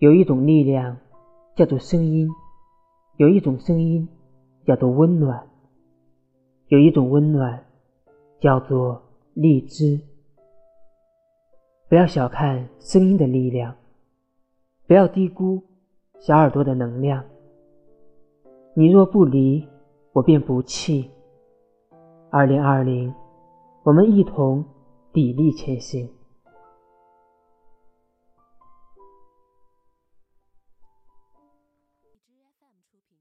有一种力量叫做声音，有一种声音叫做温暖，有一种温暖叫做荔枝。不要小看声音的力量，不要低估小耳朵的能量。你若不离，我便不弃。二零二零，我们一同砥砺前行。FM 出品。